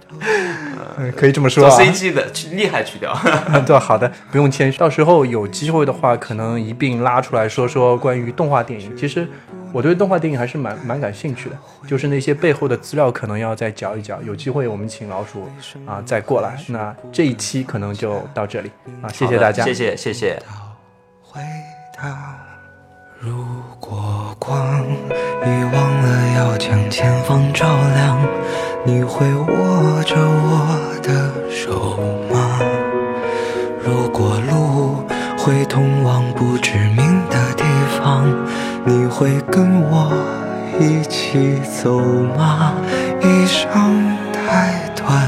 嗯，可以这么说。做 CG 的去厉害去掉。(laughs) 对，好的，不用谦虚。到时候有机会的话，可能一并拉出来说说关于动画电影。其实我对动画电影还是蛮蛮感兴趣的，就是那些背后的资料可能要再嚼一嚼。有机会我们请老鼠啊再过来。那这一期可能就到这里啊，谢谢大家，谢谢谢谢。如果光已忘了要将前方照亮，你会握着我的手吗？如果路会通往不知名的地方，你会跟我一起走吗？一生太短，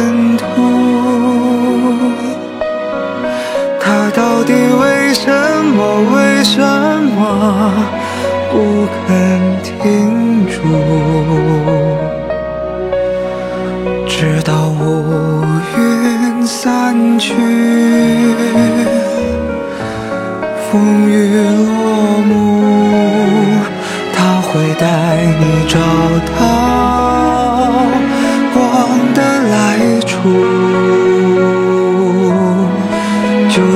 到底为什么为什么不肯停住？直到乌云散去，风雨落幕，他会带你找到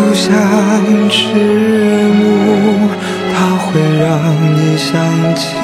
就像迟暮，它会让你想起